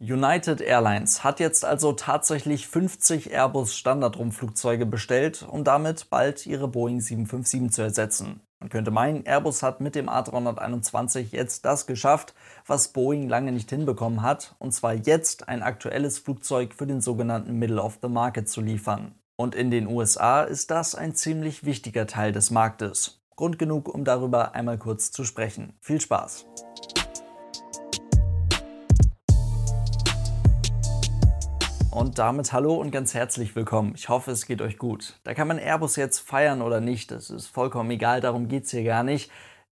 United Airlines hat jetzt also tatsächlich 50 Airbus Standardrumpfflugzeuge bestellt, um damit bald ihre Boeing 757 zu ersetzen. Man könnte meinen, Airbus hat mit dem A321 jetzt das geschafft, was Boeing lange nicht hinbekommen hat, und zwar jetzt ein aktuelles Flugzeug für den sogenannten Middle of the Market zu liefern. Und in den USA ist das ein ziemlich wichtiger Teil des Marktes. Grund genug, um darüber einmal kurz zu sprechen. Viel Spaß! Und damit hallo und ganz herzlich willkommen. Ich hoffe, es geht euch gut. Da kann man Airbus jetzt feiern oder nicht, das ist vollkommen egal, darum geht es hier gar nicht.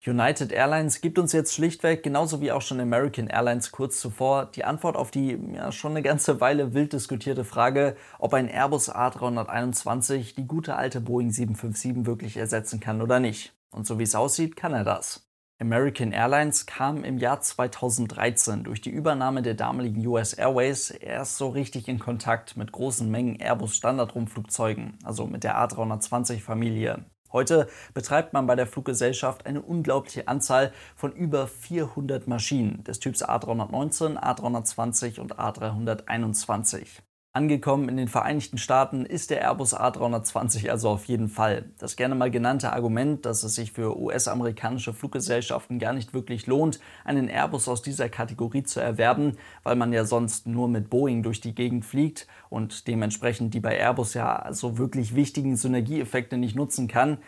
United Airlines gibt uns jetzt schlichtweg, genauso wie auch schon American Airlines kurz zuvor, die Antwort auf die ja, schon eine ganze Weile wild diskutierte Frage, ob ein Airbus A321 die gute alte Boeing 757 wirklich ersetzen kann oder nicht. Und so wie es aussieht, kann er das. American Airlines kam im Jahr 2013 durch die Übernahme der damaligen US Airways erst so richtig in Kontakt mit großen Mengen Airbus Standardrumpfflugzeugen, also mit der A320-Familie. Heute betreibt man bei der Fluggesellschaft eine unglaubliche Anzahl von über 400 Maschinen des Typs A319, A320 und A321. Angekommen in den Vereinigten Staaten ist der Airbus A320 also auf jeden Fall. Das gerne mal genannte Argument, dass es sich für US-amerikanische Fluggesellschaften gar nicht wirklich lohnt, einen Airbus aus dieser Kategorie zu erwerben, weil man ja sonst nur mit Boeing durch die Gegend fliegt und dementsprechend die bei Airbus ja so wirklich wichtigen Synergieeffekte nicht nutzen kann,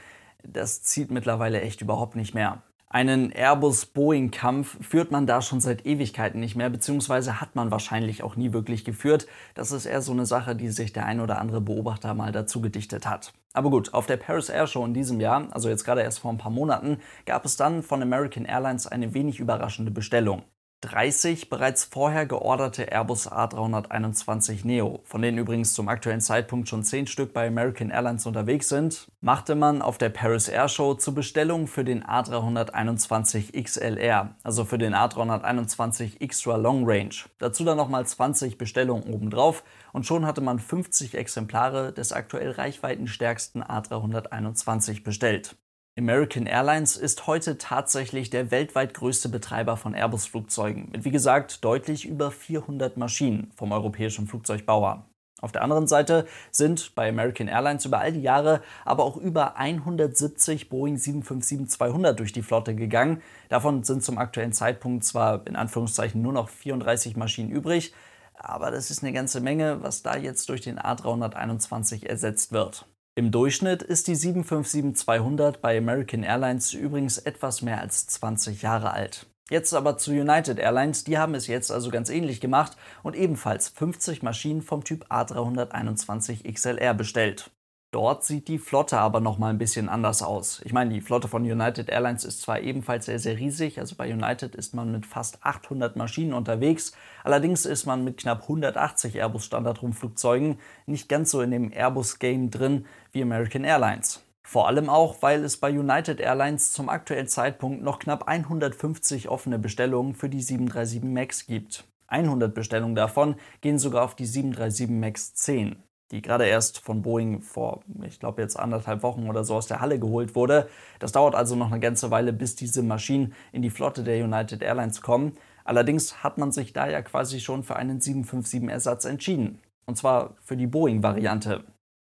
das zieht mittlerweile echt überhaupt nicht mehr. Einen Airbus-Boeing-Kampf führt man da schon seit Ewigkeiten nicht mehr, beziehungsweise hat man wahrscheinlich auch nie wirklich geführt. Das ist eher so eine Sache, die sich der ein oder andere Beobachter mal dazu gedichtet hat. Aber gut, auf der Paris Air Show in diesem Jahr, also jetzt gerade erst vor ein paar Monaten, gab es dann von American Airlines eine wenig überraschende Bestellung. 30 bereits vorher georderte Airbus A321 Neo, von denen übrigens zum aktuellen Zeitpunkt schon 10 Stück bei American Airlines unterwegs sind, machte man auf der Paris Air Show zur Bestellung für den A321 XLR, also für den A321 Extra Long Range. Dazu dann nochmal 20 Bestellungen obendrauf und schon hatte man 50 Exemplare des aktuell reichweitenstärksten A321 bestellt. American Airlines ist heute tatsächlich der weltweit größte Betreiber von Airbus-Flugzeugen mit, wie gesagt, deutlich über 400 Maschinen vom europäischen Flugzeugbauer. Auf der anderen Seite sind bei American Airlines über all die Jahre aber auch über 170 Boeing 757-200 durch die Flotte gegangen. Davon sind zum aktuellen Zeitpunkt zwar in Anführungszeichen nur noch 34 Maschinen übrig, aber das ist eine ganze Menge, was da jetzt durch den A321 ersetzt wird. Im Durchschnitt ist die 757-200 bei American Airlines übrigens etwas mehr als 20 Jahre alt. Jetzt aber zu United Airlines, die haben es jetzt also ganz ähnlich gemacht und ebenfalls 50 Maschinen vom Typ A321 XLR bestellt. Dort sieht die Flotte aber noch mal ein bisschen anders aus. Ich meine, die Flotte von United Airlines ist zwar ebenfalls sehr, sehr riesig, also bei United ist man mit fast 800 Maschinen unterwegs, allerdings ist man mit knapp 180 Airbus Standardrumpfflugzeugen nicht ganz so in dem Airbus-Game drin wie American Airlines. Vor allem auch, weil es bei United Airlines zum aktuellen Zeitpunkt noch knapp 150 offene Bestellungen für die 737 MAX gibt. 100 Bestellungen davon gehen sogar auf die 737 MAX 10 die gerade erst von Boeing vor, ich glaube jetzt anderthalb Wochen oder so aus der Halle geholt wurde. Das dauert also noch eine ganze Weile, bis diese Maschinen in die Flotte der United Airlines kommen. Allerdings hat man sich da ja quasi schon für einen 757-Ersatz entschieden. Und zwar für die Boeing-Variante.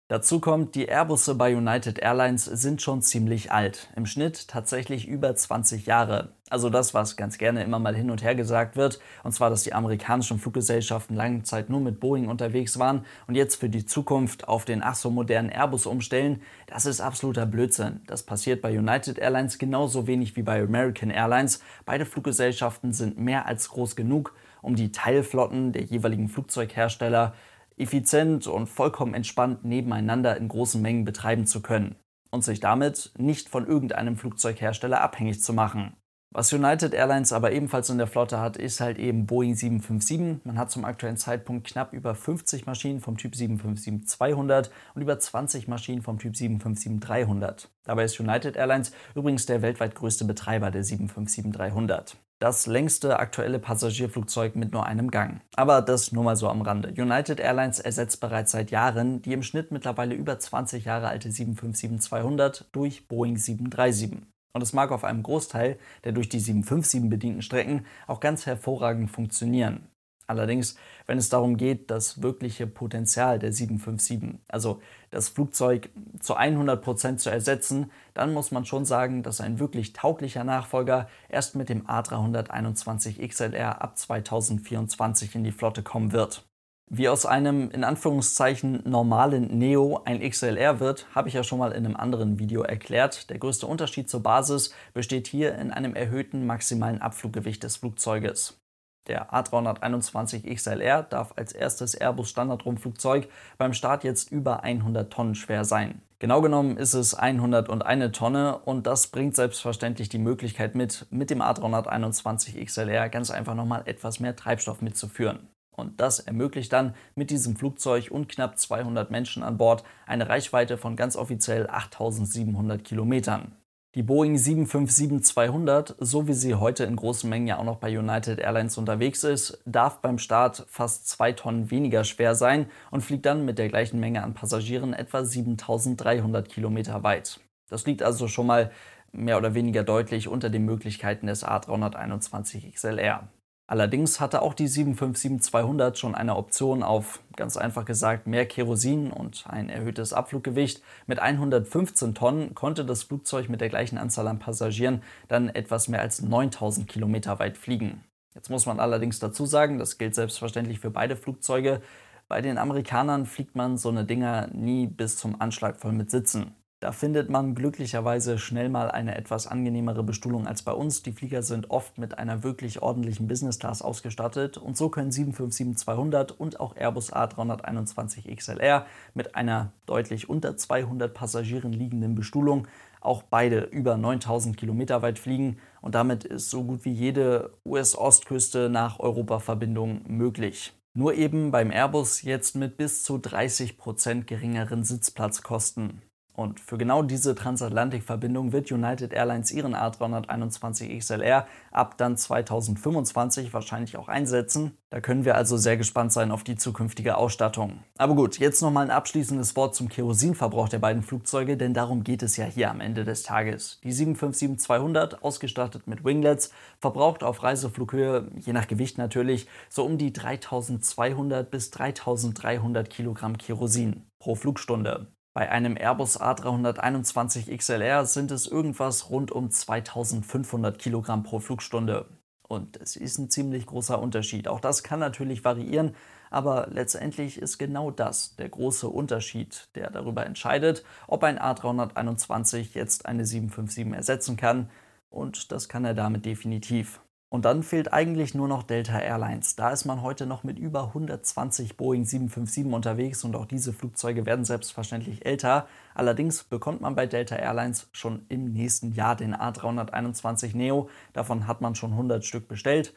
Dazu kommt, die Airbusse bei United Airlines sind schon ziemlich alt. Im Schnitt tatsächlich über 20 Jahre. Also das, was ganz gerne immer mal hin und her gesagt wird, und zwar, dass die amerikanischen Fluggesellschaften lange Zeit nur mit Boeing unterwegs waren und jetzt für die Zukunft auf den ach so modernen Airbus umstellen, das ist absoluter Blödsinn. Das passiert bei United Airlines genauso wenig wie bei American Airlines. Beide Fluggesellschaften sind mehr als groß genug, um die Teilflotten der jeweiligen Flugzeughersteller effizient und vollkommen entspannt nebeneinander in großen Mengen betreiben zu können und sich damit nicht von irgendeinem Flugzeughersteller abhängig zu machen. Was United Airlines aber ebenfalls in der Flotte hat, ist halt eben Boeing 757. Man hat zum aktuellen Zeitpunkt knapp über 50 Maschinen vom Typ 757-200 und über 20 Maschinen vom Typ 757-300. Dabei ist United Airlines übrigens der weltweit größte Betreiber der 757-300 das längste aktuelle Passagierflugzeug mit nur einem Gang. Aber das nur mal so am Rande. United Airlines ersetzt bereits seit Jahren die im Schnitt mittlerweile über 20 Jahre alte 757-200 durch Boeing 737. Und es mag auf einem Großteil der durch die 757 bedienten Strecken auch ganz hervorragend funktionieren. Allerdings, wenn es darum geht, das wirkliche Potenzial der 757, also das Flugzeug zu 100 Prozent zu ersetzen, dann muss man schon sagen, dass ein wirklich tauglicher Nachfolger erst mit dem A321 XLR ab 2024 in die Flotte kommen wird. Wie aus einem in Anführungszeichen normalen Neo ein XLR wird, habe ich ja schon mal in einem anderen Video erklärt. Der größte Unterschied zur Basis besteht hier in einem erhöhten maximalen Abfluggewicht des Flugzeuges. Der A321 XLR darf als erstes Airbus Standardrumpflugzeug beim Start jetzt über 100 Tonnen schwer sein. Genau genommen ist es 101 Tonne und das bringt selbstverständlich die Möglichkeit mit, mit dem A321 XLR ganz einfach nochmal etwas mehr Treibstoff mitzuführen. Und das ermöglicht dann mit diesem Flugzeug und knapp 200 Menschen an Bord eine Reichweite von ganz offiziell 8700 Kilometern. Die Boeing 757-200, so wie sie heute in großen Mengen ja auch noch bei United Airlines unterwegs ist, darf beim Start fast zwei Tonnen weniger schwer sein und fliegt dann mit der gleichen Menge an Passagieren etwa 7300 Kilometer weit. Das liegt also schon mal mehr oder weniger deutlich unter den Möglichkeiten des A321 XLR. Allerdings hatte auch die 757-200 schon eine Option auf, ganz einfach gesagt, mehr Kerosin und ein erhöhtes Abfluggewicht. Mit 115 Tonnen konnte das Flugzeug mit der gleichen Anzahl an Passagieren dann etwas mehr als 9000 Kilometer weit fliegen. Jetzt muss man allerdings dazu sagen, das gilt selbstverständlich für beide Flugzeuge, bei den Amerikanern fliegt man so eine Dinger nie bis zum Anschlag voll mit Sitzen. Da findet man glücklicherweise schnell mal eine etwas angenehmere Bestuhlung als bei uns. Die Flieger sind oft mit einer wirklich ordentlichen Business Class ausgestattet und so können 757-200 und auch Airbus A321 XLR mit einer deutlich unter 200 Passagieren liegenden Bestuhlung auch beide über 9000 Kilometer weit fliegen und damit ist so gut wie jede US-Ostküste nach Europa-Verbindung möglich. Nur eben beim Airbus jetzt mit bis zu 30 Prozent geringeren Sitzplatzkosten. Und für genau diese Transatlantikverbindung wird United Airlines ihren A321 XLR ab dann 2025 wahrscheinlich auch einsetzen. Da können wir also sehr gespannt sein auf die zukünftige Ausstattung. Aber gut, jetzt nochmal ein abschließendes Wort zum Kerosinverbrauch der beiden Flugzeuge, denn darum geht es ja hier am Ende des Tages. Die 757-200, ausgestattet mit Winglets, verbraucht auf Reiseflughöhe, je nach Gewicht natürlich, so um die 3200 bis 3300 Kilogramm Kerosin pro Flugstunde. Bei einem Airbus A321 XLR sind es irgendwas rund um 2500 Kilogramm pro Flugstunde. Und es ist ein ziemlich großer Unterschied. Auch das kann natürlich variieren, aber letztendlich ist genau das der große Unterschied, der darüber entscheidet, ob ein A321 jetzt eine 757 ersetzen kann. Und das kann er damit definitiv. Und dann fehlt eigentlich nur noch Delta Airlines. Da ist man heute noch mit über 120 Boeing 757 unterwegs und auch diese Flugzeuge werden selbstverständlich älter. Allerdings bekommt man bei Delta Airlines schon im nächsten Jahr den A321 Neo. Davon hat man schon 100 Stück bestellt.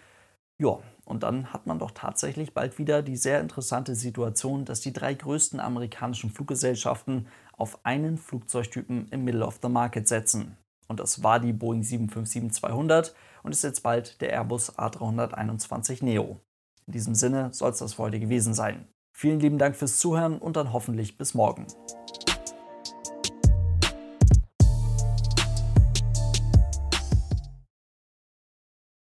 Ja, und dann hat man doch tatsächlich bald wieder die sehr interessante Situation, dass die drei größten amerikanischen Fluggesellschaften auf einen Flugzeugtypen im Middle of the Market setzen. Und das war die Boeing 757-200 und ist jetzt bald der Airbus A321 Neo. In diesem Sinne soll es das für heute gewesen sein. Vielen lieben Dank fürs Zuhören und dann hoffentlich bis morgen.